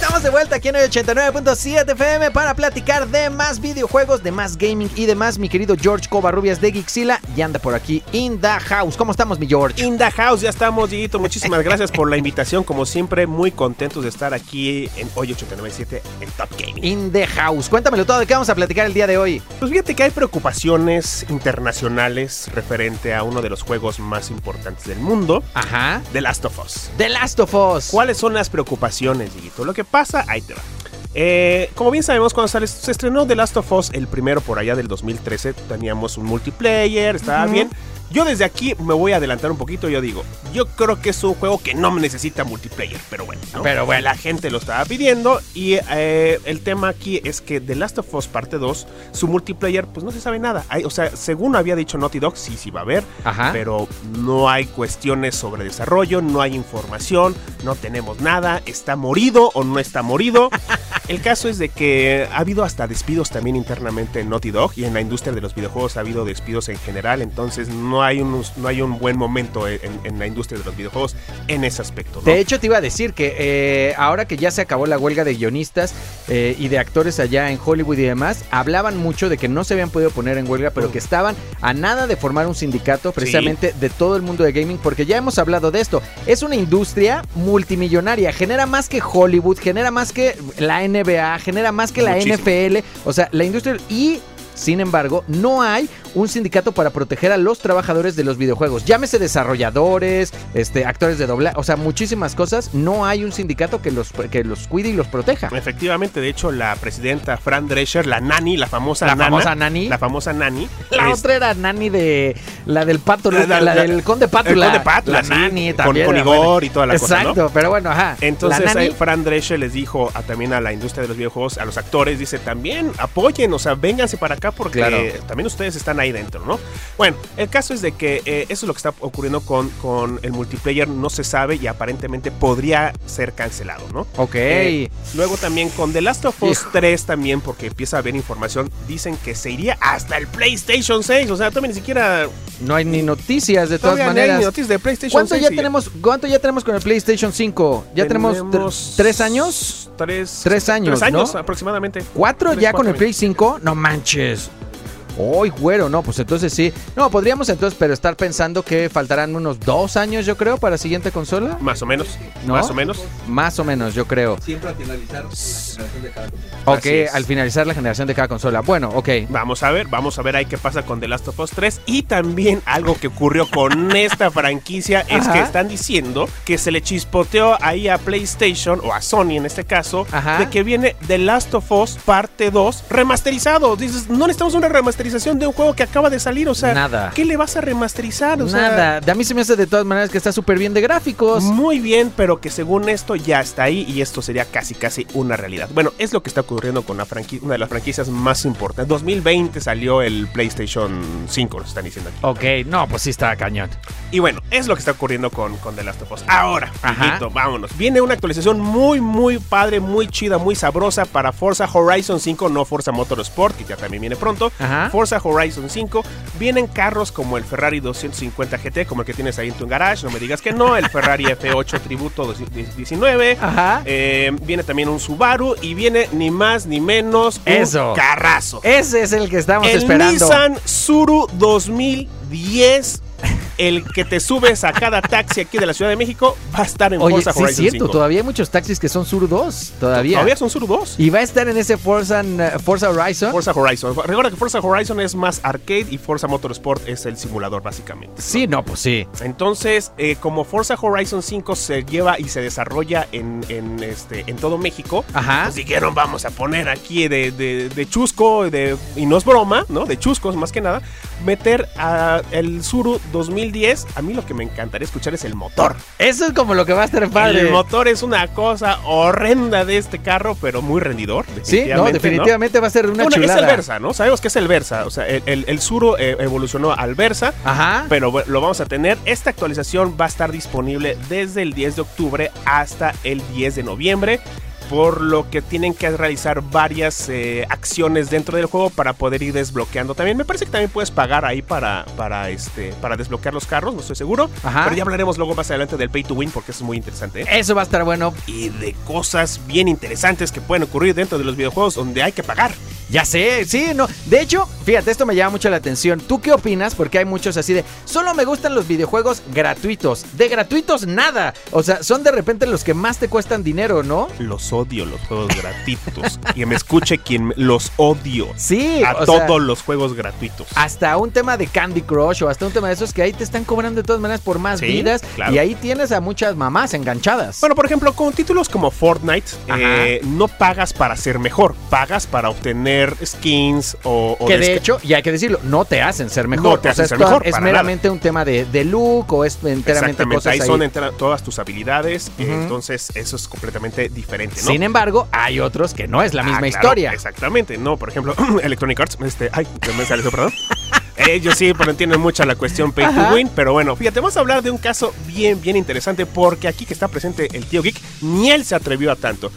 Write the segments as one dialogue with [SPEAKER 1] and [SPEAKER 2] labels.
[SPEAKER 1] Estamos de vuelta aquí en el 89.7 FM para platicar de más videojuegos, de más gaming y demás. Mi querido George Covarrubias de Gixila y anda por aquí in the house. ¿Cómo estamos, mi George?
[SPEAKER 2] In the house, ya estamos, Dieguito. Muchísimas gracias por la invitación. Como siempre, muy contentos de estar aquí en Hoy 897 en Top Gaming.
[SPEAKER 1] In the house. Cuéntamelo todo, ¿de qué vamos a platicar el día de hoy?
[SPEAKER 2] Pues fíjate que hay preocupaciones internacionales referente a uno de los juegos más importantes del mundo,
[SPEAKER 1] Ajá.
[SPEAKER 2] The Last of Us.
[SPEAKER 1] The Last of Us.
[SPEAKER 2] ¿Cuáles son las preocupaciones, Dieguito? Lo que pasa, ahí te va. Eh, como bien sabemos, cuando sale- se estrenó The Last of Us, el primero por allá del 2013, teníamos un multiplayer, estaba bien. Yo desde aquí me voy a adelantar un poquito, yo digo, yo creo que es un juego que no necesita multiplayer, pero bueno, ¿no?
[SPEAKER 1] Pero bueno.
[SPEAKER 2] la gente lo estaba pidiendo y eh, el tema aquí es que The Last of Us parte 2, su multiplayer, pues no se sabe nada. Hay- o sea, según había dicho Naughty Dog, sí, sí va a haber,
[SPEAKER 1] Ajá.
[SPEAKER 2] pero no hay cuestiones sobre desarrollo, no hay información, no tenemos nada, está morido o no está morido. El caso es de que ha habido hasta despidos también internamente en Naughty Dog y en la industria de los videojuegos ha habido despidos en general, entonces no hay, unos- no hay un buen momento en, en la industria de los videojuegos en ese aspecto. ¿no?
[SPEAKER 1] De hecho, te iba a decir que eh, ahora que ya se acabó la huelga de guionistas eh, y de actores allá en Hollywood y demás, hablaban mucho de que no se habían podido poner en huelga, pero
[SPEAKER 2] Mm.
[SPEAKER 1] que estaban a nada de formar un sindicato precisamente de todo el mundo de gaming, porque ya hemos hablado de esto. Es una industria multimillonaria, genera más que Hollywood, genera más que la NBA, genera más que la. NFL, o sea, la industria y... Sin embargo, no hay un sindicato para proteger a los trabajadores de los videojuegos. Llámese desarrolladores, este, actores de doblaje, o sea, muchísimas cosas. No hay un sindicato que los, que los cuide y los proteja.
[SPEAKER 2] Efectivamente, de hecho, la presidenta Fran Drescher, la nani, la famosa
[SPEAKER 1] La
[SPEAKER 2] nana,
[SPEAKER 1] famosa nani.
[SPEAKER 2] la famosa nani,
[SPEAKER 1] La
[SPEAKER 2] es-
[SPEAKER 1] otra era Nani de. La del pato, la,
[SPEAKER 2] La- la-
[SPEAKER 1] del Conde Pátula.
[SPEAKER 2] el Conde Pátula,
[SPEAKER 1] La
[SPEAKER 2] sí,
[SPEAKER 1] Nani
[SPEAKER 2] con-
[SPEAKER 1] también.
[SPEAKER 2] con
[SPEAKER 1] era
[SPEAKER 2] Igor y toda la cosa, ¿no?
[SPEAKER 1] Exacto, pero bueno, ajá.
[SPEAKER 2] Entonces
[SPEAKER 1] la Nani,
[SPEAKER 2] Fran Drescher les dijo a, también a la industria de los videojuegos, a los actores, dice también apoyen, o sea, vénganse para acá porque
[SPEAKER 1] Claro.
[SPEAKER 2] también ustedes están ahí dentro, ¿no? Bueno, el caso es de que eh, eso es lo que está ocurriendo con, con el multiplayer, no se sabe y aparentemente podría ser cancelado, ¿no?
[SPEAKER 1] Ok.
[SPEAKER 2] Eh, luego también con The Last of Us
[SPEAKER 1] Hijo.
[SPEAKER 2] 3 también, porque empieza a haber información, dicen que se iría hasta el PlayStation 6, o sea, todavía ni siquiera...
[SPEAKER 1] no hay ni noticias de todas
[SPEAKER 2] todavía no hay
[SPEAKER 1] maneras.
[SPEAKER 2] noticias de PlayStation
[SPEAKER 1] ¿Cuánto
[SPEAKER 2] 6
[SPEAKER 1] ya tenemos? ¿Cuánto ya tenemos con el PlayStation 5? ¿Ya tenemos, tr-
[SPEAKER 2] Tenemos
[SPEAKER 1] tres años?
[SPEAKER 2] Tres,
[SPEAKER 1] Tres años,
[SPEAKER 2] Tres años
[SPEAKER 1] ¿no?
[SPEAKER 2] aproximadamente.
[SPEAKER 1] ¿Cuatro
[SPEAKER 2] Tres,
[SPEAKER 1] ya con el Play 5? No manches. guys. Uy, güero, no, pues entonces sí. No, podríamos entonces, pero estar pensando que faltarán unos dos años, yo creo, para siguiente consola.
[SPEAKER 2] Más o menos.
[SPEAKER 1] ¿No?
[SPEAKER 2] Más o menos.
[SPEAKER 1] Más o menos, yo creo.
[SPEAKER 3] Siempre al finalizar la generación de cada consola.
[SPEAKER 1] Ok, al finalizar la generación de cada consola. Bueno, ok.
[SPEAKER 2] Vamos a ver, vamos a ver ahí qué pasa con The Last of Us 3. Y también algo que ocurrió con esta franquicia es
[SPEAKER 1] Ajá.
[SPEAKER 2] que están diciendo que se le chispoteó ahí a PlayStation, o a Sony en este caso,
[SPEAKER 1] Ajá.
[SPEAKER 2] de que viene The Last of Us parte 2 remasterizado. Dices, no necesitamos una remasterización de un juego que acaba de salir, o sea,
[SPEAKER 1] Nada.
[SPEAKER 2] ¿qué le vas a remasterizar? O sea,
[SPEAKER 1] Nada. De a mí se me hace de todas maneras que está súper bien de gráficos.
[SPEAKER 2] Muy bien, pero que según esto ya está ahí y esto sería casi casi una realidad. Bueno, es lo que está ocurriendo con la una de las franquicias más importantes. 2020 salió el PlayStation 5, nos están diciendo aquí.
[SPEAKER 1] Ok, no, pues sí está cañón.
[SPEAKER 2] Y bueno, es lo que está ocurriendo con, con The Last of Us. Ahora. Dieguito, vámonos. Viene una actualización muy, muy padre, muy chida, muy sabrosa para Forza Horizon 5, no Forza Motorsport, que ya también viene pronto.
[SPEAKER 1] Ajá.
[SPEAKER 2] Forza Horizon 5. Vienen carros como el Ferrari 250 GT, como el que tienes ahí en tu garage, no me digas que no. El Ferrari F8 Tributo 19.
[SPEAKER 1] Ajá.
[SPEAKER 2] Eh, viene también un Subaru y viene ni más ni menos un
[SPEAKER 1] Eso.
[SPEAKER 2] carrazo.
[SPEAKER 1] Ese es el que estamos
[SPEAKER 2] el
[SPEAKER 1] esperando.
[SPEAKER 2] Nissan Suru 2010 el que te subes a cada taxi aquí de la Ciudad de México va a estar en
[SPEAKER 1] Oye,
[SPEAKER 2] Forza
[SPEAKER 1] sí es
[SPEAKER 2] Horizon
[SPEAKER 1] cierto,
[SPEAKER 2] 5.
[SPEAKER 1] todavía hay muchos taxis que son Sur 2, todavía.
[SPEAKER 2] Todavía son Sur 2.
[SPEAKER 1] Y va a estar en ese Forza, eh, Forza Horizon.
[SPEAKER 2] Forza Horizon. Recuerda que Forza Horizon es más arcade y Forza Motorsport es el simulador, básicamente.
[SPEAKER 1] Sí, no, pues sí.
[SPEAKER 2] Entonces, eh, como Forza Horizon 5 se lleva y se desarrolla en, en, este, en todo México,
[SPEAKER 1] Ajá.
[SPEAKER 2] pues dijeron, vamos a poner aquí de, de- de chusco, de, y no es broma, ¿no? De chuscos más que nada, meter a el Zuru 2010, a mí lo que me encantaría escuchar es el motor.
[SPEAKER 1] Eso es como lo que va a estar padre.
[SPEAKER 2] El motor es una cosa horrenda de este carro, pero muy rendidor.
[SPEAKER 1] Sí, no, definitivamente va a ser una
[SPEAKER 2] Bueno,
[SPEAKER 1] chulada.
[SPEAKER 2] es el Versa, ¿no? Sabemos que es el Versa. O sea, el, el, el Zuru eh, evolucionó al Versa.
[SPEAKER 1] Ajá.
[SPEAKER 2] Pero lo vamos a tener. Esta actualización va a estar disponible desde el 10 de octubre hasta el 10 de noviembre. Por lo que tienen que realizar varias eh, acciones dentro del juego para poder ir desbloqueando. También me parece que también puedes pagar ahí para, para, este, para desbloquear los carros, no estoy seguro.
[SPEAKER 1] Ajá.
[SPEAKER 2] Pero ya hablaremos luego más adelante del Pay to Win porque eso es muy interesante. ¿eh?
[SPEAKER 1] Eso va a estar bueno.
[SPEAKER 2] Y de cosas bien interesantes que pueden ocurrir dentro de los videojuegos donde hay que pagar.
[SPEAKER 1] Ya sé, sí, no. De hecho, fíjate, esto me llama mucho la atención. ¿Tú qué opinas? Porque hay muchos así de, solo me gustan los videojuegos gratuitos. De gratuitos nada. O sea, son de repente los que más te cuestan dinero, ¿no?
[SPEAKER 2] Los odio, los juegos gratuitos. y me escuche quien los odio.
[SPEAKER 1] Sí,
[SPEAKER 2] A todos
[SPEAKER 1] sea,
[SPEAKER 2] los juegos gratuitos.
[SPEAKER 1] hasta un tema de Candy Crush o hasta un tema de esos que ahí te están cobrando de todas maneras por más
[SPEAKER 2] Sí,
[SPEAKER 1] vidas.
[SPEAKER 2] claro.
[SPEAKER 1] Y ahí tienes a muchas mamás enganchadas.
[SPEAKER 2] Bueno, por ejemplo, con títulos como Fortnite, eh, no pagas para ser mejor, pagas para obtener skins o... o
[SPEAKER 1] que de hecho, y hay que decirlo, no te hacen ser mejor.
[SPEAKER 2] No te
[SPEAKER 1] O sea,
[SPEAKER 2] hacen ser mejor,
[SPEAKER 1] Es meramente un tema de, de look o es enteramente cosas
[SPEAKER 2] ahí
[SPEAKER 1] ahí.
[SPEAKER 2] son entera- todas tus habilidades,
[SPEAKER 1] Ujú.
[SPEAKER 2] entonces eso es completamente diferente, ¿no?
[SPEAKER 1] Sin embargo, hay otros que no es la
[SPEAKER 2] Ah,
[SPEAKER 1] misma
[SPEAKER 2] claro,
[SPEAKER 1] historia.
[SPEAKER 2] Exactamente, no, por ejemplo, Electronic Arts, este, ay, me salió, perdón. Ellos sí, pero entienden mucho la cuestión pay
[SPEAKER 1] Ajá.
[SPEAKER 2] to win, pero bueno, fíjate, vamos a hablar de un caso bien, bien interesante porque aquí que está presente el tío Geek, ni él se atrevió a tanto.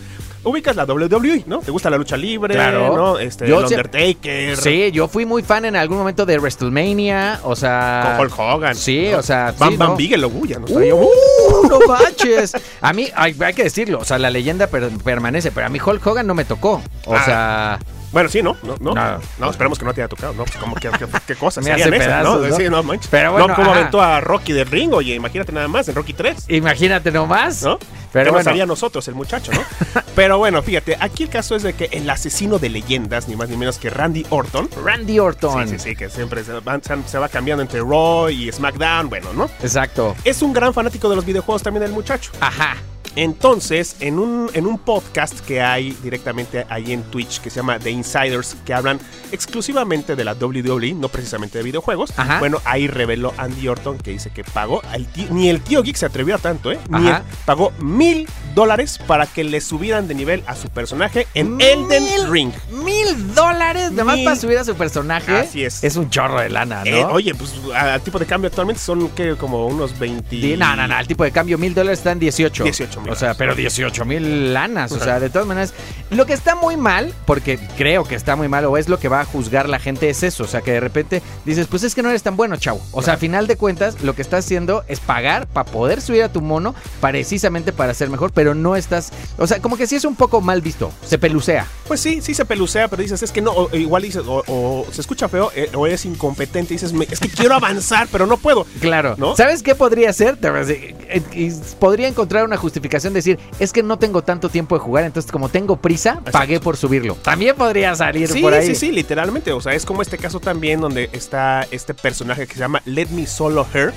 [SPEAKER 2] Ubicas la WWE, ¿no? ¿Te gusta la lucha libre?
[SPEAKER 1] Claro.
[SPEAKER 2] ¿no? Este,
[SPEAKER 1] Yo
[SPEAKER 2] el Undertaker.
[SPEAKER 1] Sí, yo fui muy fan en algún momento de WrestleMania, o sea...
[SPEAKER 2] Con Hulk Hogan.
[SPEAKER 1] Sí,
[SPEAKER 2] ¿no?
[SPEAKER 1] o sea,
[SPEAKER 2] Bam
[SPEAKER 1] sí,
[SPEAKER 2] Bam
[SPEAKER 1] ¿no?
[SPEAKER 2] Bigelow, ya no
[SPEAKER 1] ¡Uh!
[SPEAKER 2] sabía yo.
[SPEAKER 1] no manches. A mí, hay, hay que decirlo, o sea, la leyenda per- permanece, pero a mí Hulk Hogan no me tocó. O
[SPEAKER 2] Ah.
[SPEAKER 1] sea,
[SPEAKER 2] Bueno, sí, ¿no? No, no.
[SPEAKER 1] No.
[SPEAKER 2] No, esperemos que no te haya tocado, ¿no? Pues como que, que- qué cosas
[SPEAKER 1] Me hace
[SPEAKER 2] esas,
[SPEAKER 1] pedazos,
[SPEAKER 2] ¿no?
[SPEAKER 1] ¿no?
[SPEAKER 2] Sí, no manches.
[SPEAKER 1] Pero bueno,
[SPEAKER 2] no, cómo
[SPEAKER 1] ajá.
[SPEAKER 2] aventó a Rocky del ring, oye, imagínate nada más, en Rocky 3.
[SPEAKER 1] imagínate nomás.
[SPEAKER 2] ¿no?
[SPEAKER 1] Pero
[SPEAKER 2] ¿Qué
[SPEAKER 1] bueno.
[SPEAKER 2] nos nosotros, el muchacho, no? Pero bueno, fíjate, aquí el caso es de que el asesino de leyendas, ni más ni menos que Randy Orton.
[SPEAKER 1] Randy Orton.
[SPEAKER 2] Sí, sí, sí, que siempre se, se- se va cambiando entre Raw y SmackDown, bueno, ¿no?
[SPEAKER 1] Exacto.
[SPEAKER 2] Es un gran fanático de los videojuegos también el muchacho.
[SPEAKER 1] Ajá.
[SPEAKER 2] Entonces, en un, en un podcast que hay directamente ahí en Twitch que se llama The Insiders, que hablan exclusivamente de la WWE, no precisamente de videojuegos,
[SPEAKER 1] Ajá.
[SPEAKER 2] bueno, ahí reveló Andy Orton que dice que pagó, al ni el tío Geek se atrevió a tanto, ¿eh? Ni él, pagó mil dólares para que le subieran de nivel a su personaje en
[SPEAKER 1] ¿Mil?
[SPEAKER 2] Elden Ring.
[SPEAKER 1] Mil dólares nada más
[SPEAKER 2] Mil.
[SPEAKER 1] para subir a su personaje.
[SPEAKER 2] Así es.
[SPEAKER 1] Es un chorro de lana, ¿no?
[SPEAKER 2] Eh, oye, pues al tipo de cambio actualmente son que como unos 20...
[SPEAKER 1] Di- No, no, no, el tipo de cambio mil dólares está en 18.
[SPEAKER 2] 18 mil
[SPEAKER 1] O sea, pero 18 mil lanas. O sea, de todas maneras, lo que está muy mal, porque creo que está muy mal, o es lo que va a juzgar la gente, es eso. O sea, que de repente dices, pues es que no eres tan bueno, chavo. O sea, a final de cuentas, lo que estás haciendo es pagar para poder subir a tu mono, precisamente para ser mejor, pero no estás. O sea, como que sí es un poco mal visto. Se pelucea.
[SPEAKER 2] Pues sí, sí se pelucea, pero dices, es que no, o igual dices, o, o se escucha feo, eh, o eres incompetente, dices, "Me- es que quiero avanzar, pero no puedo.
[SPEAKER 1] Claro.
[SPEAKER 2] ¿No?
[SPEAKER 1] ¿Sabes qué podría ser? Eh, podría encontrar una justificación de decir, es que no tengo tanto tiempo de jugar, entonces como tengo prisa, pagué por subirlo. También podría salir
[SPEAKER 2] Sí,
[SPEAKER 1] por ahí.
[SPEAKER 2] sí, sí, literalmente. O sea, es como este caso también donde está este personaje que se llama Let Me Solo Her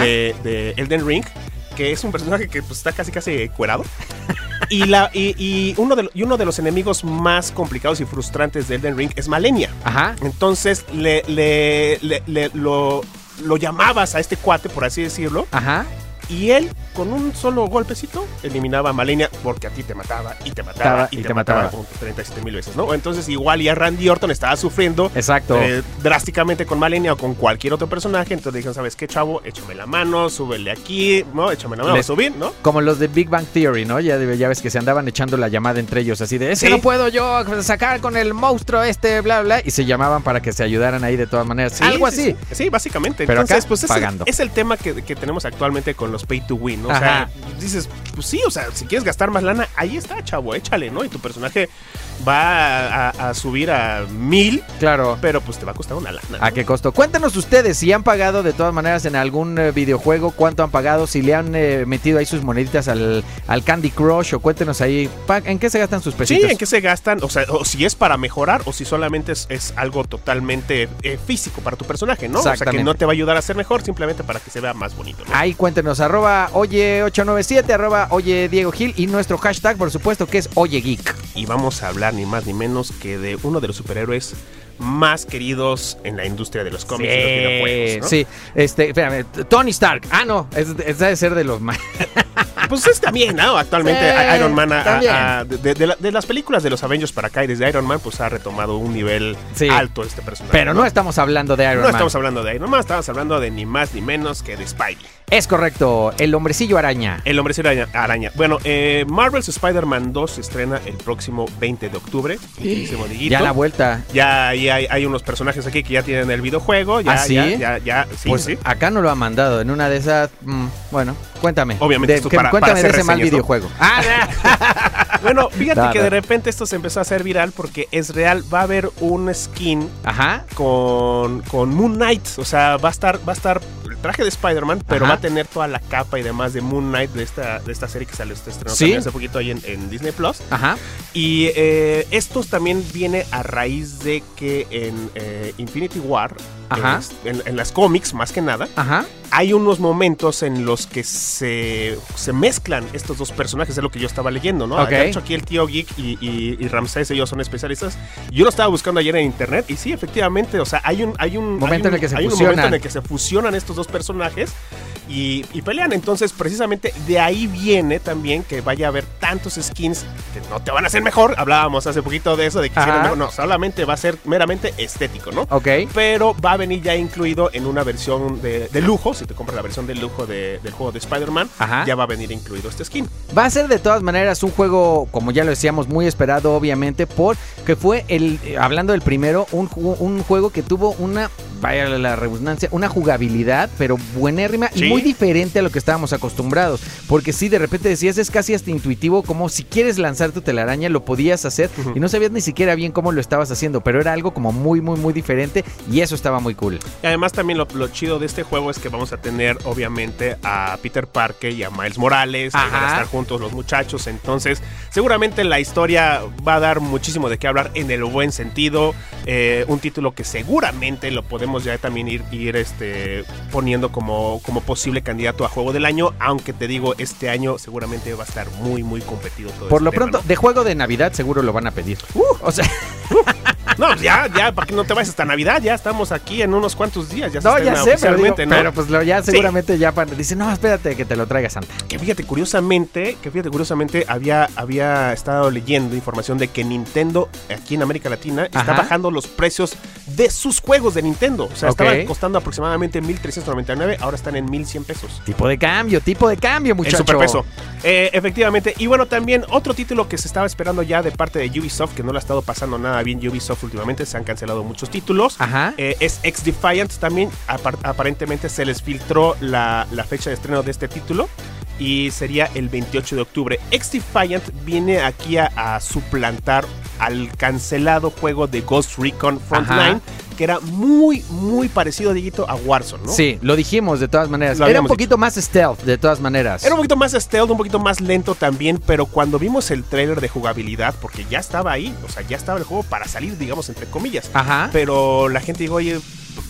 [SPEAKER 2] de, de Elden Ring, que es un personaje que pues, está casi casi cuerado. Y, la, y, y uno de, y uno de los enemigos más complicados y frustrantes de Elden Ring es Malenia.
[SPEAKER 1] Ajá.
[SPEAKER 2] Entonces le, le, le- le- lo, lo llamabas a este cuate, por así decirlo,
[SPEAKER 1] Ajá.
[SPEAKER 2] Y él con un solo golpecito eliminaba a Malenia porque a ti te mataba y te mataba y,
[SPEAKER 1] y
[SPEAKER 2] te,
[SPEAKER 1] te
[SPEAKER 2] mataba,
[SPEAKER 1] mataba.
[SPEAKER 2] 37 mil veces, ¿no? Entonces igual ya Randy Orton estaba sufriendo
[SPEAKER 1] Exacto.
[SPEAKER 2] eh, drásticamente con Malenia o con cualquier otro personaje, entonces dijeron, ¿sabes qué, chavo? Échame la mano, súbele aquí, ¿no? Échame la mano, a subir, ¿no?
[SPEAKER 1] Como los de Big Bang Theory, ¿no? Ya, ya ves que se andaban echando la llamada entre ellos, así de, es que
[SPEAKER 2] Sí.
[SPEAKER 1] no puedo yo sacar con el monstruo este, bla, bla, y se llamaban para que se ayudaran ahí de todas maneras.
[SPEAKER 2] Sí,
[SPEAKER 1] Algo
[SPEAKER 2] sí,
[SPEAKER 1] así.
[SPEAKER 2] Sí, básicamente.
[SPEAKER 1] Pero
[SPEAKER 2] Entonces,
[SPEAKER 1] acá,
[SPEAKER 2] pues es
[SPEAKER 1] pagando.
[SPEAKER 2] El, es el tema que, que tenemos actualmente con los pay to win, ¿no? O sea, dices, pues sí, o sea, si quieres gastar más lana, ahí está, chavo, échale, ¿no? Y tu personaje va a, subir a mil,
[SPEAKER 1] Claro.
[SPEAKER 2] pero pues te va a costar una lana.
[SPEAKER 1] ¿A qué costo? Cuéntanos ustedes si han pagado de todas maneras en algún eh, videojuego, cuánto han pagado, si le han eh, metido ahí sus moneditas al, al Candy Crush o cuéntenos ahí en qué se gastan sus
[SPEAKER 2] Sí,
[SPEAKER 1] pesitos.
[SPEAKER 2] en qué se gastan, o sea, o si es para mejorar o si solamente es, es algo totalmente eh, físico para tu personaje, ¿no? O sea, que no te va a ayudar a ser mejor, simplemente para que se vea más bonito, ¿no?
[SPEAKER 1] Ahí cuéntenos, arroba oye897, arroba oye Diego Gil y nuestro hashtag, por supuesto, que es Oye Geek.
[SPEAKER 2] Y vamos a hablar ni más ni menos que de uno de los superhéroes más queridos en la industria de los cómics y los videojuegos. ¿no?
[SPEAKER 1] sí. Este, espérame, Tony Stark. Ah, no, es, es debe ser de los más.
[SPEAKER 2] Pues es también, ¿no? Actualmente
[SPEAKER 1] Sí,
[SPEAKER 2] Iron Man, de, de la- de las películas de los Avengers para acá y desde Iron Man, pues ha retomado un nivel
[SPEAKER 1] Sí.
[SPEAKER 2] alto este personaje.
[SPEAKER 1] Pero no estamos hablando de Iron
[SPEAKER 2] No
[SPEAKER 1] Man.
[SPEAKER 2] estamos hablando de Iron Man, estamos hablando de ni más ni menos que de Spidey.
[SPEAKER 1] Es correcto, el hombrecillo araña.
[SPEAKER 2] El hombre araña. araña. Bueno, eh, Marvel's Spider-Man 2 se estrena el próximo 20 de octubre. Dieguito.
[SPEAKER 1] Ya a la vuelta.
[SPEAKER 2] Ya ahí hay, hay unos personajes aquí que ya tienen el videojuego. Ya,
[SPEAKER 1] ¿Ah, sí?
[SPEAKER 2] ya, ya, ya, sí,
[SPEAKER 1] pues
[SPEAKER 2] sí.
[SPEAKER 1] acá no lo ha mandado. En una de esas. mm, bueno, cuéntame.
[SPEAKER 2] Obviamente
[SPEAKER 1] De-
[SPEAKER 2] esto
[SPEAKER 1] que-
[SPEAKER 2] para-
[SPEAKER 1] cuéntame
[SPEAKER 2] para
[SPEAKER 1] de ese mal videojuego. Ah,
[SPEAKER 2] Bueno, fíjate
[SPEAKER 1] Da,
[SPEAKER 2] que
[SPEAKER 1] da.
[SPEAKER 2] de repente esto se empezó a hacer viral porque es real. Va a haber un skin
[SPEAKER 1] Ajá.
[SPEAKER 2] con, con Moon Knight. O sea, va a estar, va a estar traje de Spider-Man, pero
[SPEAKER 1] Ajá.
[SPEAKER 2] va a tener toda la capa y demás de Moon Knight de esta, de esta serie que salió este estreno
[SPEAKER 1] Sí.
[SPEAKER 2] hace poquito ahí en, en Disney Plus.
[SPEAKER 1] Ajá.
[SPEAKER 2] Y eh, esto también viene a raíz de que en eh, Infinity War,
[SPEAKER 1] Ajá.
[SPEAKER 2] es- en, en las cómics más que nada,
[SPEAKER 1] Ajá.
[SPEAKER 2] hay unos momentos en los que se, se mezclan estos dos personajes, es lo que yo estaba leyendo, ¿no? De hecho, aquí el tío Geek y, y, y Ramsés, ellos son especialistas. Yo lo estaba buscando ayer en internet y sí, efectivamente, o sea, hay un, hay un
[SPEAKER 1] Momento
[SPEAKER 2] hay un-
[SPEAKER 1] en el que se
[SPEAKER 2] hay un
[SPEAKER 1] fusionan.
[SPEAKER 2] momento en el que se fusionan estos dos personajes y, y pelean. Entonces, precisamente de ahí viene también que vaya a haber tantos skins que no te van a hacer mejor. Hablábamos hace poquito de eso, de que mejor. no, solamente va a ser meramente estético, ¿no?
[SPEAKER 1] Ok.
[SPEAKER 2] pero va a venir ya incluido en una versión de, de lujo. Si te compras la versión de lujo de- del juego de Spider-Man, ya va a venir incluido este skin.
[SPEAKER 1] Va a ser de todas maneras un juego, como ya lo decíamos, muy esperado, obviamente, porque fue el, eh, hablando del primero, un, un juego que tuvo una, vaya la redundancia, una jugabilidad, pero buenérrima
[SPEAKER 2] Sí.
[SPEAKER 1] y muy diferente a lo que estábamos acostumbrados. Porque sí, de repente decías, es casi hasta intuitivo, como si quieres lanzar tu telaraña, lo podías hacer y no sabías ni siquiera bien cómo lo estabas haciendo, pero era algo como muy, muy, muy diferente y eso estaba muy cool.
[SPEAKER 2] Y además también lo, lo chido de este juego es que vamos a tener obviamente a Peter Parker y a Miles Morales. van a estar juntos los muchachos. Entonces seguramente la historia va a dar muchísimo de qué hablar en el buen sentido. Eh, un título que seguramente lo podemos ya también ir, ir este, poniendo como, como posible candidato a juego del año. Aunque te digo, este año seguramente va a estar muy muy competido todo
[SPEAKER 1] Por
[SPEAKER 2] este
[SPEAKER 1] lo
[SPEAKER 2] tema,
[SPEAKER 1] pronto,
[SPEAKER 2] ¿no?
[SPEAKER 1] de juego de Navidad seguro lo van a pedir. o sea,
[SPEAKER 2] No, ya, ya, para que no te vayas hasta Navidad, ya estamos aquí en unos cuantos días. Ya
[SPEAKER 1] no, ya sé, pero, digo,
[SPEAKER 2] ¿no?
[SPEAKER 1] pero pues lo, ya seguramente ya pan- dice, no, espérate que te lo traiga Santa.
[SPEAKER 2] Que fíjate, curiosamente, que fíjate, curiosamente, había, había estado leyendo información de que Nintendo, aquí en América Latina, está bajando los precios de sus juegos de Nintendo. O sea, estaban costando aproximadamente 1.399, ahora están en 1.100 pesos.
[SPEAKER 1] Tipo de cambio, tipo de cambio, muchacho.
[SPEAKER 2] El superpeso. Eh, efectivamente. Y bueno, también otro título que se estaba esperando ya de parte de Ubisoft, que no le ha estado pasando nada bien Ubisoft últimamente, se han cancelado muchos títulos.
[SPEAKER 1] Ajá.
[SPEAKER 2] Eh, es X Defiant también. apar- aparentemente se les filtró la, la fecha de estreno de este título. Y sería el 28 de octubre. X Defiant viene aquí a, a suplantar al cancelado juego de Ghost Recon Frontline. Que era muy, muy parecido, Dieguito, a Warzone, ¿no?
[SPEAKER 1] Sí, lo dijimos de todas maneras.
[SPEAKER 2] Lo
[SPEAKER 1] Era un poquito más stealth, de todas maneras.
[SPEAKER 2] Era un poquito más stealth, un poquito más lento también, pero cuando vimos el trailer de jugabilidad, porque ya estaba ahí, o sea, ya estaba el juego para salir, digamos, entre comillas.
[SPEAKER 1] Ajá.
[SPEAKER 2] Pero la gente dijo, oye,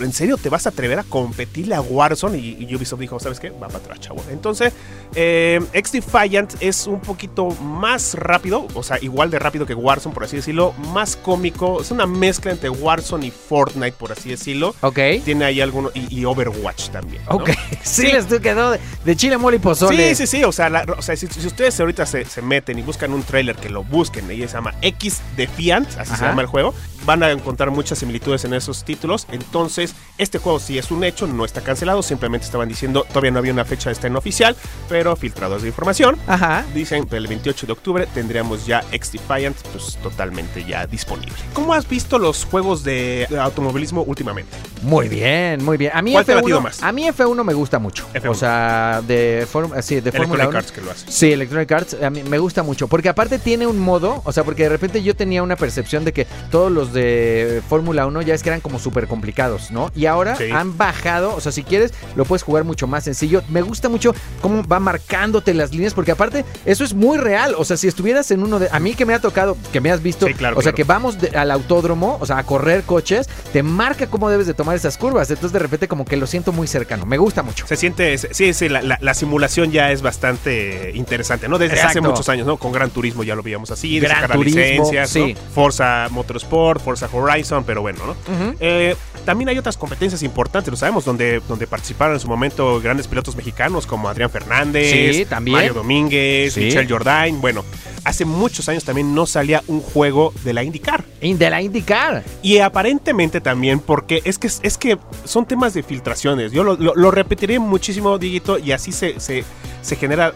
[SPEAKER 2] ¿en serio te vas a atrever a competirle a Warzone? Y, y Ubisoft dijo, ¿sabes qué? Va para atrás, chavo. Entonces, eh, X Defiant es un poquito más rápido, o sea, igual de rápido que Warzone, por así decirlo, más cómico, es una mezcla entre Warzone y Fortnite, por así decirlo.
[SPEAKER 1] Ok.
[SPEAKER 2] Tiene ahí alguno, y, y Overwatch también. ¿no?
[SPEAKER 1] Ok. Sí,
[SPEAKER 2] Sí.
[SPEAKER 1] les quedó de, chile, mole y pozole.
[SPEAKER 2] Sí, sí, sí. O sea, la- o sea si, si ustedes ahorita se, se meten y buscan un trailer que lo busquen, y se llama X Defiant, así se llama el juego, van a encontrar muchas similitudes en esos títulos. Entonces, este juego sí es un hecho, no está cancelado. Simplemente estaban diciendo, todavía no había una fecha de estreno oficial, pero filtrados de información.
[SPEAKER 1] Ajá.
[SPEAKER 2] Dicen que el 28 de octubre tendríamos ya X Defiant, pues totalmente ya disponible. ¿Cómo has visto los juegos de, automovilismo últimamente?
[SPEAKER 1] Muy bien, muy bien. A mí
[SPEAKER 2] ¿Cuál te ha latido
[SPEAKER 1] F1,
[SPEAKER 2] más?
[SPEAKER 1] a mí F1 me gusta mucho.
[SPEAKER 2] F1.
[SPEAKER 1] O sea, de, form- sí, de Fórmula
[SPEAKER 2] Electronic
[SPEAKER 1] 1.
[SPEAKER 2] Arts que lo hace.
[SPEAKER 1] Sí, Electronic Arts a mí me gusta mucho, porque aparte tiene un modo, o sea, porque de repente yo tenía una percepción de que todos los de Fórmula 1 ya es que eran como súper complicados, ¿no? Y ahora
[SPEAKER 2] Sí.
[SPEAKER 1] han bajado, o sea, si quieres lo puedes jugar mucho más sencillo. Me gusta mucho cómo va marcándote las líneas, porque aparte eso es muy real, o sea, si estuvieras en uno de... A mí que me ha tocado, que me has visto,
[SPEAKER 2] Sí, claro,
[SPEAKER 1] o sea, que vamos de- al autódromo, o sea, a correr coches, te marca cómo debes de tomar esas curvas. Entonces de repente como que lo siento muy cercano. Me gusta mucho.
[SPEAKER 2] Se siente, sí, sí, la, la- la simulación ya es bastante interesante, ¿no? Desde hace muchos años, ¿no? Con Gran Turismo ya lo veíamos así, de
[SPEAKER 1] Gran
[SPEAKER 2] sacar
[SPEAKER 1] Turismo,
[SPEAKER 2] licencias, ¿no?
[SPEAKER 1] sí.
[SPEAKER 2] Forza Motorsport, Forza Horizon, pero bueno, ¿no? Eh, también hay otras competencias importantes, lo sabemos, donde, donde participaron en su momento grandes pilotos mexicanos como Adrián Fernández,
[SPEAKER 1] Sí, también.
[SPEAKER 2] Mario Domínguez,
[SPEAKER 1] Sí.
[SPEAKER 2] Michel Jordain. Bueno, hace muchos años también no salía un juego de la IndyCar.
[SPEAKER 1] De la IndyCar.
[SPEAKER 2] Y aparentemente también, porque es que, es que son temas de filtraciones. Yo lo, lo- lo repetiré muchísimo, Dieguito, y así se, se, se genera,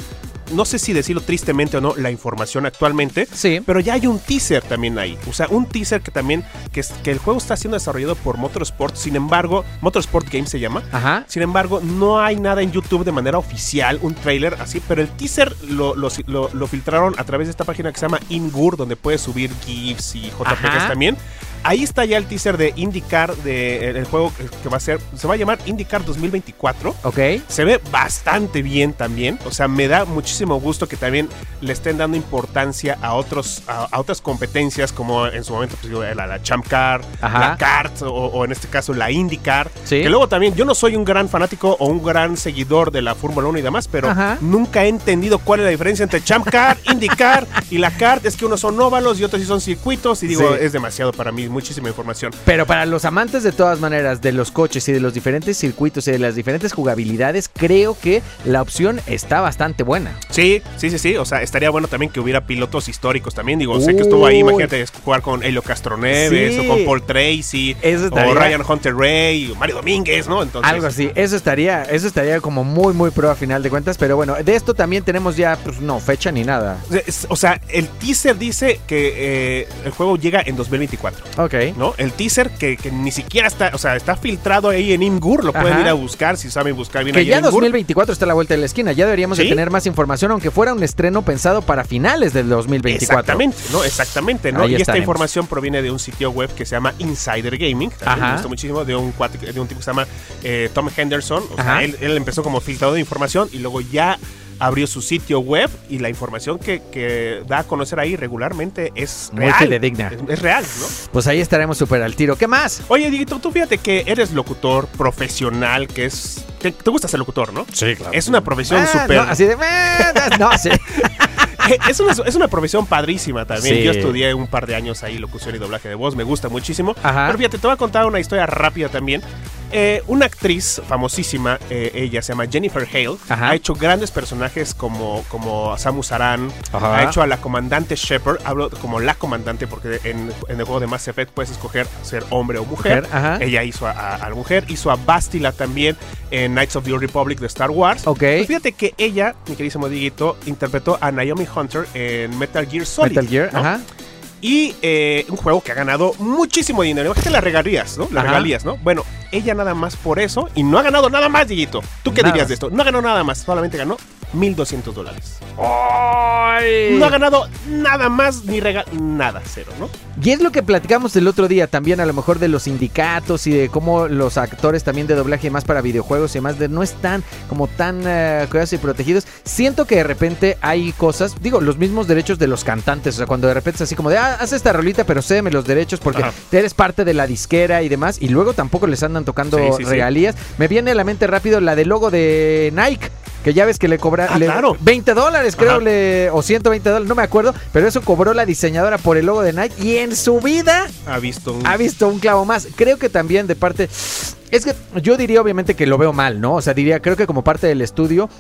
[SPEAKER 2] no sé si decirlo tristemente o no, la información actualmente.
[SPEAKER 1] Sí.
[SPEAKER 2] Pero ya hay un teaser también ahí. O sea, un teaser que también, que, es- que el juego está siendo desarrollado por Motorsport. Sin embargo, Motorsport Games se llama.
[SPEAKER 1] Ajá.
[SPEAKER 2] Sin embargo, no hay nada en YouTube de manera oficial, un trailer así, pero el teaser lo, lo- lo- lo filtraron a través de esta página que se llama Ingur, donde puedes subir GIFs y JPGs
[SPEAKER 1] Ajá.
[SPEAKER 2] también. Ahí está ya el teaser de IndyCar, de, el, el juego que- va a ser, se va a llamar IndyCar 2024.
[SPEAKER 1] Ok.
[SPEAKER 2] Se ve bastante bien también. O sea, me da muchísimo gusto que también le estén dando importancia a otros a, a otras competencias, como en su momento pues, la, la Champ Car,
[SPEAKER 1] Ajá.
[SPEAKER 2] la Kart, o, o en este caso la IndyCar.
[SPEAKER 1] Sí.
[SPEAKER 2] Que luego también, yo no soy un gran fanático o un gran seguidor de la Fórmula 1 y demás, pero
[SPEAKER 1] Ajá.
[SPEAKER 2] nunca he entendido cuál es la diferencia entre Champ Car, IndyCar y la Kart. Es que unos son óvalos y otros sí son circuitos. Y digo,
[SPEAKER 1] Sí.
[SPEAKER 2] es demasiado para mí, muchísima información.
[SPEAKER 1] Pero para los amantes de todas maneras de los coches y de los diferentes circuitos y de las diferentes jugabilidades, creo que la opción está bastante buena.
[SPEAKER 2] Sí, sí, sí, sí. O sea, estaría bueno también que hubiera pilotos históricos también. Digo, sé que estuvo ahí, imagínate jugar con Helio Castro Neves
[SPEAKER 1] Sí.
[SPEAKER 2] o con Paul Tracy
[SPEAKER 1] Eso
[SPEAKER 2] o Ryan Hunter Ray o Mario Domínguez, ¿no? Entonces,
[SPEAKER 1] Algo así, eso estaría, eso estaría como muy muy pro a final de cuentas, pero bueno, de esto también tenemos ya, pues no, fecha ni nada.
[SPEAKER 2] O sea, el teaser dice que eh, el juego llega en 2024.
[SPEAKER 1] Ok.
[SPEAKER 2] ¿No? El teaser que, que ni siquiera está, o sea, está filtrado ahí en Imgur, lo pueden ir a buscar si saben buscar bien
[SPEAKER 1] Que
[SPEAKER 2] ahí
[SPEAKER 1] ya
[SPEAKER 2] en Imgur.
[SPEAKER 1] 2024 está a la vuelta de la esquina, ya deberíamos de tener más información, aunque fuera un estreno pensado para finales del 2024.
[SPEAKER 2] Exactamente, ¿no? Exactamente, ¿no?
[SPEAKER 1] Ahí
[SPEAKER 2] y esta
[SPEAKER 1] estaremos.
[SPEAKER 2] información proviene de un sitio web que se llama Insider Gaming. También
[SPEAKER 1] Ajá.
[SPEAKER 2] me gustó muchísimo, de un, de un tipo que se llama eh, Tom Henderson. O sea, él, él empezó como filtrador de información y luego ya abrió su sitio web y la información que, que da a conocer ahí regularmente es
[SPEAKER 1] Muy
[SPEAKER 2] real.
[SPEAKER 1] fidedigna.
[SPEAKER 2] Es, es real, ¿no?
[SPEAKER 1] Pues ahí estaremos súper al tiro. ¿Qué más?
[SPEAKER 2] Oye, Dieguito, tú fíjate que eres locutor profesional, que es... Te, te gusta ser locutor, ¿no?
[SPEAKER 1] Sí, claro.
[SPEAKER 2] Es una profesión
[SPEAKER 1] Ah,
[SPEAKER 2] súper...
[SPEAKER 1] no, así de. "Ah, No, sí.
[SPEAKER 2] es, una, es una profesión padrísima también.
[SPEAKER 1] Sí.
[SPEAKER 2] Yo estudié un par de años ahí locución y doblaje de voz, me gusta muchísimo.
[SPEAKER 1] Ajá.
[SPEAKER 2] Pero fíjate, te voy a contar una historia rápida también. Eh, una actriz famosísima, eh, ella se llama Jennifer Hale,
[SPEAKER 1] Ajá.
[SPEAKER 2] ha hecho grandes personajes como, como Samus Aran,
[SPEAKER 1] Ajá.
[SPEAKER 2] ha hecho a la comandante Shepard, hablo como la comandante porque en, en el juego de Mass Effect puedes escoger ser hombre o mujer. Ella hizo a, a- a la mujer, hizo a Bastila también en Knights of the Old Republic de Star Wars.
[SPEAKER 1] Ok.
[SPEAKER 2] Pues fíjate que ella, mi queridísimo Dieguito, interpretó a Naomi Hunter en Metal Gear Solid.
[SPEAKER 1] Metal Gear,
[SPEAKER 2] ¿no?
[SPEAKER 1] ajá.
[SPEAKER 2] Y eh, un juego que ha ganado muchísimo dinero. Imagínate las regalías, ¿no? Las
[SPEAKER 1] Ajá.
[SPEAKER 2] regalías, ¿no? Bueno, ella nada más por eso y no ha ganado nada más, Dieguito. ¿Tú qué
[SPEAKER 1] Nada.
[SPEAKER 2] dirías de esto? No ganó nada más, solamente ganó 1.200 dólares.
[SPEAKER 1] ¡Ay!
[SPEAKER 2] No ha ganado nada más ni regal... Nada, cero, ¿no?
[SPEAKER 1] Y es lo que platicamos el otro día también, a lo mejor de los sindicatos y de cómo los actores también de doblaje y más para videojuegos y más de no están como tan eh, cuidados y protegidos. Siento que de repente hay cosas, digo, los mismos derechos de los cantantes, o sea, cuando de repente es así como de, ah, haz esta rolita, pero cédeme los derechos porque
[SPEAKER 2] Ajá.
[SPEAKER 1] eres parte de la disquera y demás, y luego tampoco les andan tocando
[SPEAKER 2] Sí, sí, sí.
[SPEAKER 1] regalías. Me viene a la mente rápido la del logo de Nike. Que ya ves que le cobra
[SPEAKER 2] Ah,
[SPEAKER 1] le-
[SPEAKER 2] claro.
[SPEAKER 1] 20 dólares, creo, le, o 120 dólares, no me acuerdo, pero eso cobró la diseñadora por el logo de Nike y en su vida
[SPEAKER 2] Ha visto un...
[SPEAKER 1] ha visto un clavo más. Creo que también de parte. Es que yo diría, obviamente, que lo veo mal, ¿no? O sea, diría, creo que como parte del estudio.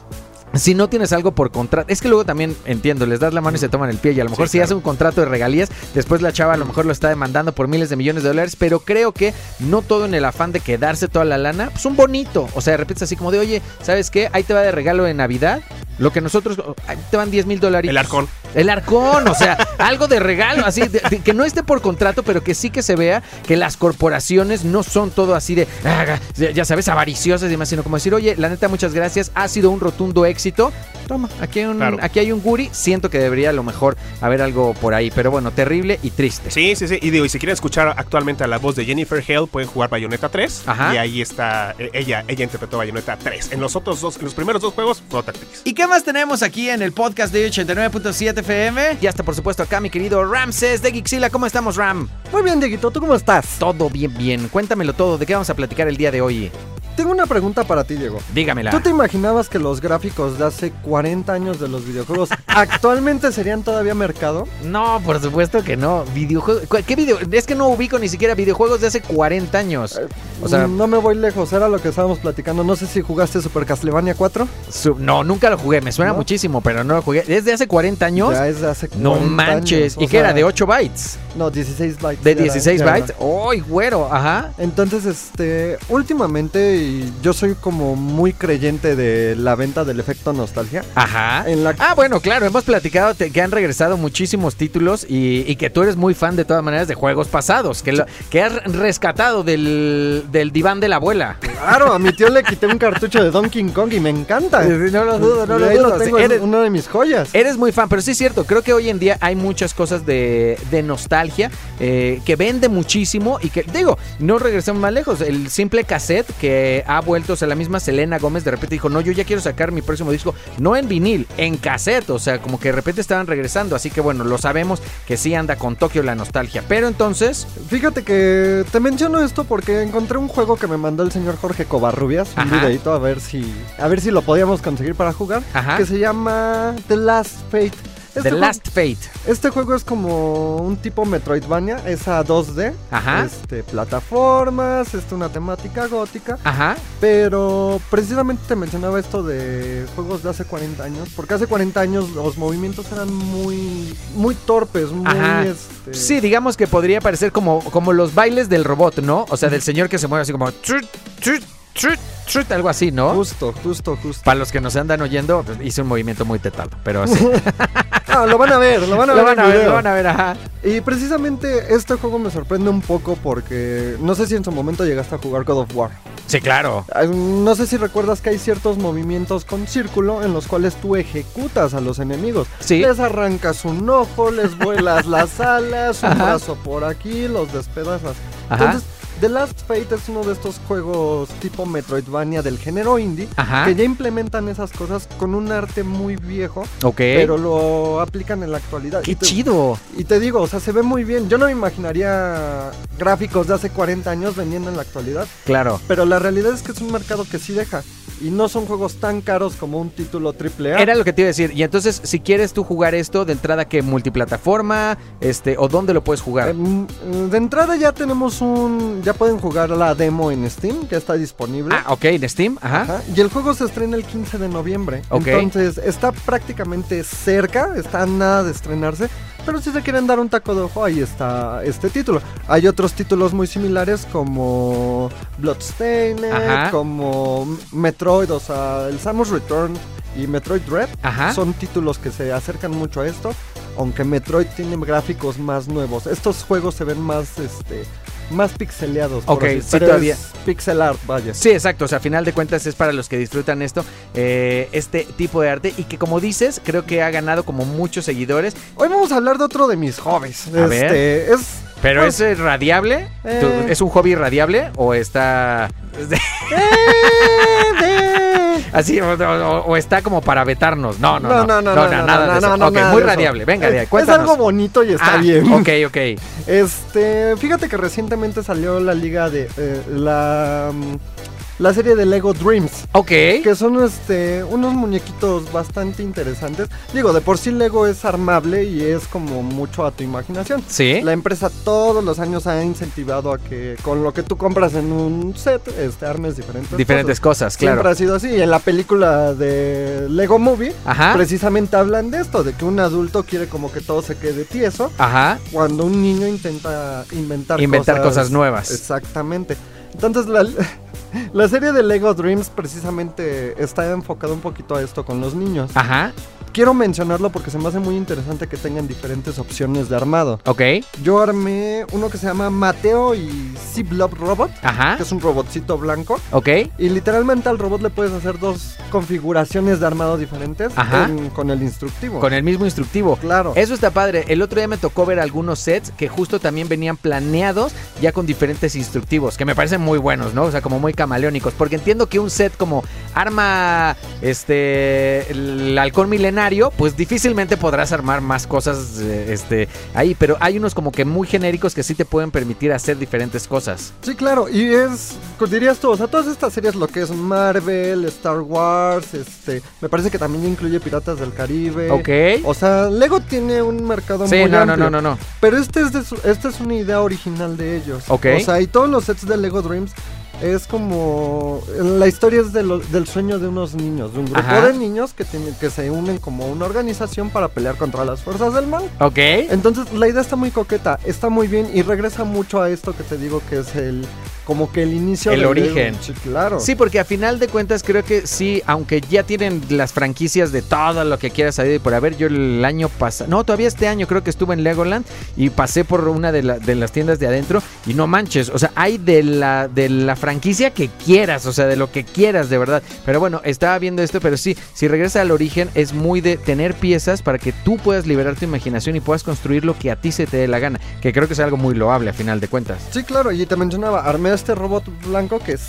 [SPEAKER 1] Si no tienes algo por contrato, es que luego también entiendo, les das la mano y se toman el pie. Y a lo mejor
[SPEAKER 2] Sí,
[SPEAKER 1] si
[SPEAKER 2] claro.
[SPEAKER 1] hace un contrato de regalías, después la chava a lo mejor lo está demandando por miles de millones de dólares. Pero creo que no todo en el afán de quedarse toda la lana, pues un bonito. O sea, de repente es así como de, oye, ¿sabes qué? Ahí te va de regalo de Navidad. Lo que nosotros, ahí te van 10 mil dólares.
[SPEAKER 2] El arcón.
[SPEAKER 1] El arcón, o sea, algo de regalo, así, de- de- que no esté por contrato, pero que sí que se vea que las corporaciones no son todo así de, ah, ya sabes, avariciosas y demás, sino como decir, oye, la neta, muchas gracias, ha sido un rotundo éxito. Toma, aquí hay un,
[SPEAKER 2] Claro.
[SPEAKER 1] aquí hay un guri, siento que debería a lo mejor haber algo por ahí, pero bueno, terrible y triste.
[SPEAKER 2] Sí, sí, sí. Y digo, y si quieren escuchar actualmente a la voz de Jennifer Hale, pueden jugar Bayonetta 3.
[SPEAKER 1] Ajá.
[SPEAKER 2] Y ahí está, eh, ella, ella interpretó Bayonetta 3. En los otros dos, en los primeros dos juegos, fue otra actriz.
[SPEAKER 1] ¿Y qué más tenemos aquí en el podcast de 89.7?
[SPEAKER 4] FM.
[SPEAKER 1] Y hasta por supuesto acá mi querido Ramses de Gixila. ¿Cómo estamos, Ram?
[SPEAKER 5] Muy bien, Dieguito, ¿tú cómo estás?
[SPEAKER 1] Todo bien, bien. Cuéntamelo todo. ¿De qué vamos a platicar el día de hoy?
[SPEAKER 5] Tengo una pregunta para ti, Diego.
[SPEAKER 1] Dígamela.
[SPEAKER 5] ¿Tú te imaginabas que los gráficos de hace 40 años de los videojuegos actualmente serían todavía mercado?
[SPEAKER 1] No, por supuesto que no. Videojuegos. ¿Qué video? Es que no ubico ni siquiera videojuegos de hace 40 años. O sea,
[SPEAKER 5] no me voy lejos, era lo que estábamos platicando. No sé si jugaste Super Castlevania 4.
[SPEAKER 1] su- no, nunca lo jugué. Me suena
[SPEAKER 5] ¿No?
[SPEAKER 1] muchísimo, pero no lo jugué. ¿Desde hace 40 años?
[SPEAKER 5] Ya es de hace 40
[SPEAKER 1] No manches.
[SPEAKER 5] años,
[SPEAKER 1] ¿Y qué era? ¿De 8 bytes?
[SPEAKER 5] No, 16 bytes.
[SPEAKER 1] ¿De
[SPEAKER 5] ya era-
[SPEAKER 1] 16
[SPEAKER 5] ya era.
[SPEAKER 1] bytes? ¡Ay, güero! Ajá.
[SPEAKER 5] Entonces, este, últimamente y yo soy como muy creyente de la venta del efecto nostalgia.
[SPEAKER 1] Ajá.
[SPEAKER 5] En la
[SPEAKER 1] Ah, bueno, claro, hemos platicado que han regresado muchísimos títulos y, y que tú eres muy fan de todas maneras de juegos pasados, que, lo- que has rescatado del, del diván de la abuela.
[SPEAKER 5] Claro, a mi tío le quité un cartucho de Donkey Kong y me encanta.
[SPEAKER 1] No lo dudo, no lo
[SPEAKER 5] ahí
[SPEAKER 1] dudo.
[SPEAKER 5] lo tengo, es
[SPEAKER 1] Eres-
[SPEAKER 5] una de mis joyas.
[SPEAKER 1] Eres muy fan, pero sí es cierto, creo que hoy en día hay muchas cosas de, de nostalgia eh, que vende muchísimo y que, digo, no regresemos más lejos, el simple cassette que ha vuelto, o sea, la misma Selena Gómez de repente dijo, no, yo ya quiero sacar mi próximo disco, no en vinil, en cassette, o sea, como que de repente estaban regresando, así que bueno, lo sabemos que sí anda con Tokio la nostalgia, pero entonces,
[SPEAKER 5] Fíjate que te menciono esto porque encontré un juego que me mandó el señor Jorge Covarrubias, un
[SPEAKER 1] Ajá.
[SPEAKER 5] videito a ver si a ver si lo podíamos conseguir para jugar,
[SPEAKER 1] Ajá.
[SPEAKER 5] que se llama The Last Fate. Este,
[SPEAKER 1] The Last Fate,
[SPEAKER 5] este juego es como un tipo Metroidvania, es a 2D,
[SPEAKER 1] Ajá.
[SPEAKER 5] este plataformas, es una temática gótica,
[SPEAKER 1] ajá,
[SPEAKER 5] pero precisamente te mencionaba esto de juegos de hace 40 años, porque hace 40 años los movimientos eran muy muy torpes, muy
[SPEAKER 1] Ajá.
[SPEAKER 5] este,
[SPEAKER 1] Sí, digamos que podría parecer como, como los bailes del robot, ¿no? O sea, del señor que se mueve así como... trut, trut, algo así, ¿no?
[SPEAKER 5] Justo, justo, justo.
[SPEAKER 1] Para los que nos andan oyendo, pues, hice un movimiento muy tetado, pero sí.
[SPEAKER 5] Ah, lo van a ver, lo van a
[SPEAKER 1] lo
[SPEAKER 5] ver.
[SPEAKER 1] van a ver, lo van a ver, ajá.
[SPEAKER 5] Y precisamente este juego me sorprende un poco porque no sé si en su momento llegaste a jugar God of War.
[SPEAKER 1] Sí, claro.
[SPEAKER 5] No sé si recuerdas que hay ciertos movimientos con círculo en los cuales tú ejecutas a los enemigos.
[SPEAKER 1] Sí.
[SPEAKER 5] Les arrancas un ojo, les vuelas las alas, un
[SPEAKER 1] Ajá.
[SPEAKER 5] brazo por aquí, los despedazas.
[SPEAKER 1] Ajá.
[SPEAKER 5] Entonces, The Last Fate es uno de estos juegos tipo Metroidvania del género indie
[SPEAKER 1] Ajá.
[SPEAKER 5] que ya implementan esas cosas con un arte muy viejo,
[SPEAKER 1] Ok.
[SPEAKER 5] pero lo aplican en la actualidad.
[SPEAKER 1] Qué
[SPEAKER 5] Y te-
[SPEAKER 1] chido.
[SPEAKER 5] y te digo, o sea, se ve muy bien. Yo no me imaginaría gráficos de hace 40 años vendiendo en la actualidad,
[SPEAKER 1] Claro.
[SPEAKER 5] pero la realidad es que es un mercado que sí deja. Y no son juegos tan caros como un título AAA.
[SPEAKER 1] Era lo que te iba a decir. Y entonces, si quieres tú jugar esto, de entrada, que multiplataforma? Este, ¿o dónde lo puedes jugar?
[SPEAKER 5] Em, de entrada ya tenemos un... Ya pueden jugar la demo en Steam, que está disponible.
[SPEAKER 1] ah, ok, en Steam, ajá.
[SPEAKER 5] Ajá, Y el juego se estrena el 15 de noviembre.
[SPEAKER 1] Ok.
[SPEAKER 5] Entonces está prácticamente cerca, está nada de estrenarse. Pero si se quieren dar un taco de ojo, ahí está este título. Hay otros títulos muy similares como Bloodstained,
[SPEAKER 1] Ajá.
[SPEAKER 5] como Metroid, o sea, el Samus Return y Metroid Dread.
[SPEAKER 1] Ajá.
[SPEAKER 5] Son títulos que se acercan mucho a esto. Aunque Metroid tiene gráficos más nuevos. Estos juegos se ven más, este, más pixeleados. por
[SPEAKER 1] Ok,
[SPEAKER 5] así-
[SPEAKER 1] sí,
[SPEAKER 5] pero
[SPEAKER 1] todavía.
[SPEAKER 5] es pixel art, vaya.
[SPEAKER 1] Sí, exacto. O sea, a final de cuentas es para los que disfrutan esto, eh, este tipo de arte. Y que como dices, creo que ha ganado como muchos seguidores.
[SPEAKER 5] Hoy vamos a hablar de otro de mis hobbies.
[SPEAKER 1] A ver.
[SPEAKER 5] este, es.
[SPEAKER 1] Pero
[SPEAKER 5] Pues,
[SPEAKER 1] ¿es eh, radiable?
[SPEAKER 5] eh.
[SPEAKER 1] ¿Tú- ¿Es un hobby radiable? ¿O está así? O, o- o está como para vetarnos? No, no, no.
[SPEAKER 5] No, no, no, no, no,
[SPEAKER 1] nada de eso.
[SPEAKER 5] nada
[SPEAKER 1] muy
[SPEAKER 5] de eso.
[SPEAKER 1] radiable. Venga,
[SPEAKER 5] es,
[SPEAKER 1] de ahí,
[SPEAKER 5] es
[SPEAKER 1] cuéntanos.
[SPEAKER 5] algo bonito y está
[SPEAKER 1] Ah,
[SPEAKER 5] bien.
[SPEAKER 1] Ok, ok.
[SPEAKER 5] Este, fíjate que recientemente salió la liga de eh, la mm, la serie de Lego Dreams.
[SPEAKER 1] Ok.
[SPEAKER 5] Que son este unos muñequitos bastante interesantes. Digo, de por sí Lego es armable y es como mucho a tu imaginación.
[SPEAKER 1] Sí.
[SPEAKER 5] La empresa todos los años ha incentivado a que con lo que tú compras en un set, este, armes diferentes
[SPEAKER 1] Diferentes cosas,
[SPEAKER 5] Siempre
[SPEAKER 1] claro.
[SPEAKER 5] ha sido así. Y en la película de Lego Movie,
[SPEAKER 1] Ajá.
[SPEAKER 5] precisamente hablan de esto, de que un adulto quiere como que todo se quede tieso
[SPEAKER 1] Ajá.
[SPEAKER 5] cuando un niño intenta inventar,
[SPEAKER 1] Inventar cosas nuevas.
[SPEAKER 5] Exactamente. Entonces la, la serie de Lego Dreams precisamente está enfocada un poquito a esto con los niños.
[SPEAKER 1] Ajá.
[SPEAKER 5] Quiero mencionarlo porque se me hace muy interesante que tengan diferentes opciones de armado.
[SPEAKER 1] Ok.
[SPEAKER 5] Yo armé uno que se llama Mateo y Ziplob Robot,
[SPEAKER 1] Ajá.
[SPEAKER 5] que es un robotcito blanco.
[SPEAKER 1] Ok.
[SPEAKER 5] Y literalmente al robot le puedes hacer dos configuraciones de armado diferentes
[SPEAKER 1] Ajá.
[SPEAKER 5] en- con el instructivo.
[SPEAKER 1] Con el mismo instructivo.
[SPEAKER 5] Claro.
[SPEAKER 1] Eso está padre. El otro día me tocó ver algunos sets que justo también venían planeados ya con diferentes instructivos, que me parecen muy buenos, ¿no? O sea, como muy camaleónicos. Porque entiendo que un set como arma, este, el halcón milenario, escenario, pues difícilmente podrás armar más cosas eh, este, ahí, pero hay unos como que muy genéricos que sí te pueden permitir hacer diferentes cosas.
[SPEAKER 5] Sí, claro, y es, dirías tú, o sea, todas estas series, lo que es Marvel, Star Wars, este, me parece que también incluye Piratas del Caribe.
[SPEAKER 1] Ok.
[SPEAKER 5] O sea, Lego tiene un mercado
[SPEAKER 1] Sí,
[SPEAKER 5] muy
[SPEAKER 1] no, no,
[SPEAKER 5] amplio.
[SPEAKER 1] no, no, no.
[SPEAKER 5] Pero este es, de su- esta es una idea original de ellos.
[SPEAKER 1] Ok.
[SPEAKER 5] O sea, y todos los sets de Lego Dreams es como... La historia es de lo- del sueño de unos niños, de un grupo
[SPEAKER 1] Ajá.
[SPEAKER 5] de niños que, tienen, que se unen como una organización para pelear contra las fuerzas del mal.
[SPEAKER 1] Ok.
[SPEAKER 5] Entonces la idea está muy coqueta, está muy bien y regresa mucho a esto que te digo que es el... Como que el inicio
[SPEAKER 1] El
[SPEAKER 5] de
[SPEAKER 1] origen.
[SPEAKER 5] Sí, claro.
[SPEAKER 1] Sí, porque a final de cuentas creo que sí, aunque ya tienen las franquicias de todo lo que quieras saber y por haber, yo el año pasado, no, todavía este año creo que estuve en Legoland y pasé por una de, la- de las tiendas de adentro y no manches, o sea, hay de la, de la franquicia que quieras, o sea, de lo que quieras de verdad. Pero bueno, estaba viendo esto, pero sí, si regresa al origen es muy de tener piezas para que tú puedas liberar tu imaginación y puedas construir lo que a ti se te dé la gana, que creo que es algo muy loable a final de cuentas.
[SPEAKER 5] Sí, claro, y te mencionaba, armé este robot blanco que es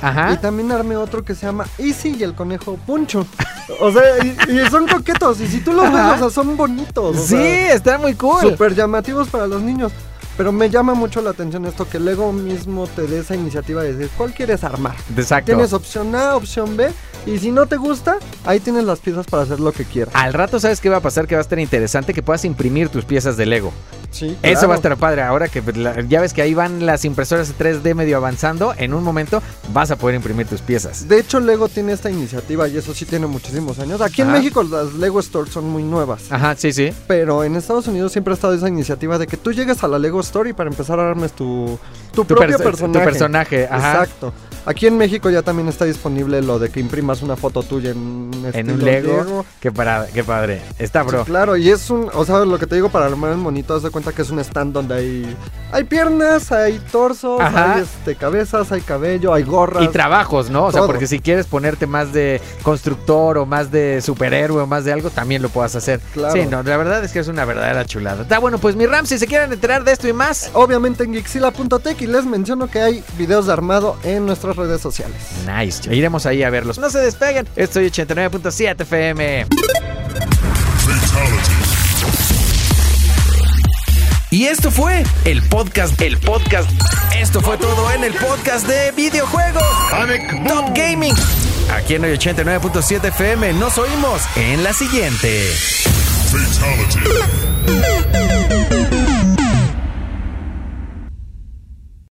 [SPEAKER 1] Ajá.
[SPEAKER 5] y también armé otro que se llama Easy y el conejo Puncho. O sea, y, y son coquetos y si tú los ves,
[SPEAKER 1] Ajá.
[SPEAKER 5] o sea, son bonitos. o
[SPEAKER 1] Sí,
[SPEAKER 5] sea,
[SPEAKER 1] está muy cool.
[SPEAKER 5] súper llamativos para los niños. Pero me llama mucho la atención esto que Lego mismo te dé esa iniciativa de decir, ¿cuál quieres armar?
[SPEAKER 1] Exacto.
[SPEAKER 5] Tienes opción A, opción B, y si no te gusta, ahí tienes las piezas para hacer lo que quieras.
[SPEAKER 1] Al rato, ¿sabes qué va a pasar? Que va a estar interesante que puedas imprimir tus piezas de Lego.
[SPEAKER 5] Sí,
[SPEAKER 1] Eso va a estar padre. Ahora que la- ya ves que ahí van las impresoras 3D medio avanzando, en un momento vas a poder imprimir tus piezas.
[SPEAKER 5] De hecho, Lego tiene esta iniciativa y eso sí tiene muchísimos años. Aquí en. México las Lego Stores son muy nuevas.
[SPEAKER 1] Ajá, sí, sí.
[SPEAKER 5] Pero en Estados Unidos siempre ha estado esa iniciativa de que tú llegues a la Lego Store y para empezar a armes tu, tu,
[SPEAKER 1] Tu,
[SPEAKER 5] propio
[SPEAKER 1] perso-
[SPEAKER 5] personaje.
[SPEAKER 1] tu personaje. Ajá.
[SPEAKER 5] Exacto. Aquí en México ya también está disponible lo de que imprimas una foto tuya en un,
[SPEAKER 1] En un Lego. Qué, para- qué padre. Está, bro.
[SPEAKER 5] Sí, claro, y es un, o sea, lo que te digo para armar el monito, haz de cuenta que es un stand donde hay, hay piernas, hay torsos,
[SPEAKER 1] Ajá.
[SPEAKER 5] hay este, cabezas, hay cabello, hay gorras.
[SPEAKER 1] Y trabajos, ¿no? O sea, porque si quieres ponerte más de constructor o más de superhéroe o más de algo, también lo puedas hacer.
[SPEAKER 5] Claro.
[SPEAKER 1] Sí, no, la verdad es que es una verdadera chulada. Está bueno, pues mi Ram, si se quieren enterar de esto y más.
[SPEAKER 5] Obviamente en Gixila.tech y les menciono que hay videos de armado en nuestras redes sociales.
[SPEAKER 1] Nice. Iremos ahí a verlos. No se despeguen. Estoy 89.7 FM.
[SPEAKER 6] Y esto fue el podcast, el podcast. Esto fue todo en el podcast de videojuegos. Top Gaming. Aquí en el 89.7 FM nos oímos en la siguiente.
[SPEAKER 4] Fatality.